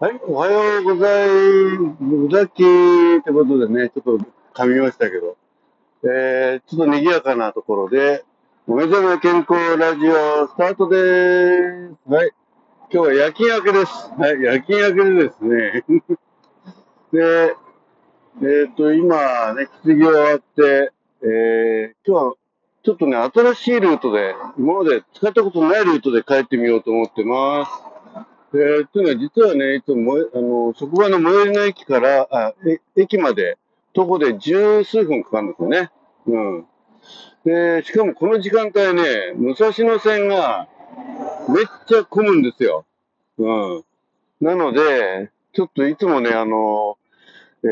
はい、おはようございます。ザッキーってことでね、ちょっと噛みましたけど、えー、ちょっと賑やかなところで、お目覚め健康ラジオスタートでーす。はい、今日は夜勤明けです。はい、夜勤明けでですね、で、えっ、と、今ね、質疑終わって、えー、今日はちょっとね、新しいルートで、今まで使ったことないルートで帰ってみようと思ってます。えー、というのは、実はね、いつも、あの、職場の最寄りの駅から、あ、え駅まで、徒歩で十数分かかるんですよね。うん。で、しかもこの時間帯ね、武蔵野線がめっちゃ混むんですよ。うん。なので、ちょっといつもね、あの、え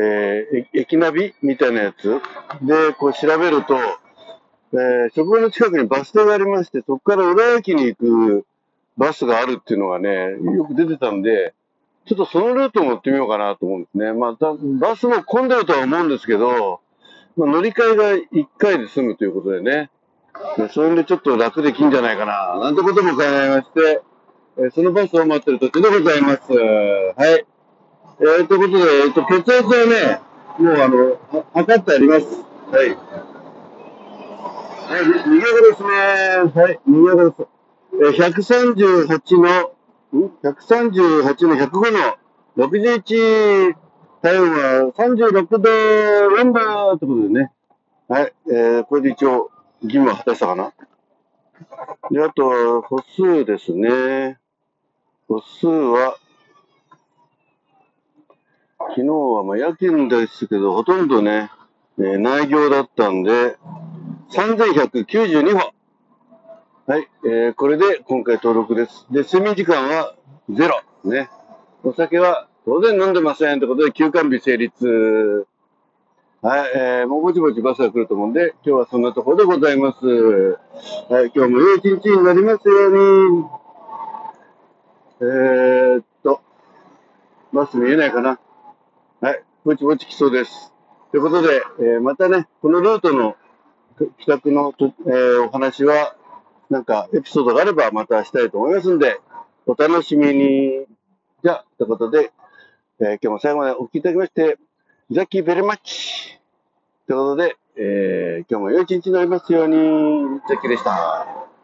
ー駅ナビみたいなやつで、こう調べると、えー職場の近くにバス停がありまして、そこから浦和駅に行くバスがあるっていうのがね、よく出てたんで、ちょっとそのルートを乗ってみようかなと思うんですね。まあ、バスも混んでるとは思うんですけど、まあ、乗り換えが1回で済むということでね、でそれでちょっと楽できんじゃないかな、なんてことも考えまして、えそのバスを待ってる途中でございます。はい。えー、ということで、えっ、と、血圧はね、もうあの、測ってあります。はい。はい、にぎやかですね。はい、にぎやかです。138の、?138 の105の61、体温は36度4分ってことでね。はい、えー、これで一応、義務は果たしたかな？で、あとは、歩数ですね。歩数は、昨日はまあ夜勤ですけど、ほとんどね、えー内業だったんで、3192歩。はい、えー、これで今回登録です。で、睡眠時間はゼロ。ね。お酒は当然飲んでません。ということで、休館日成立。はい、えー、もうぼちぼちバスが来ると思うんで、今日はそんなところでございます。はい、今日も良い一日になりますように。えーっと、バス見えないかな。はい、ぼちぼち来そうです。ということで、えーまたね、このルートの企画の、えーお話は、なんかエピソードがあればまたしたいと思いますんで、お楽しみに。じゃあ、ということで、えー今日も最後までお聞きいただきまして、ザッキーベルマッチということで、えー今日も良い一日になりますように、ザッキーでした。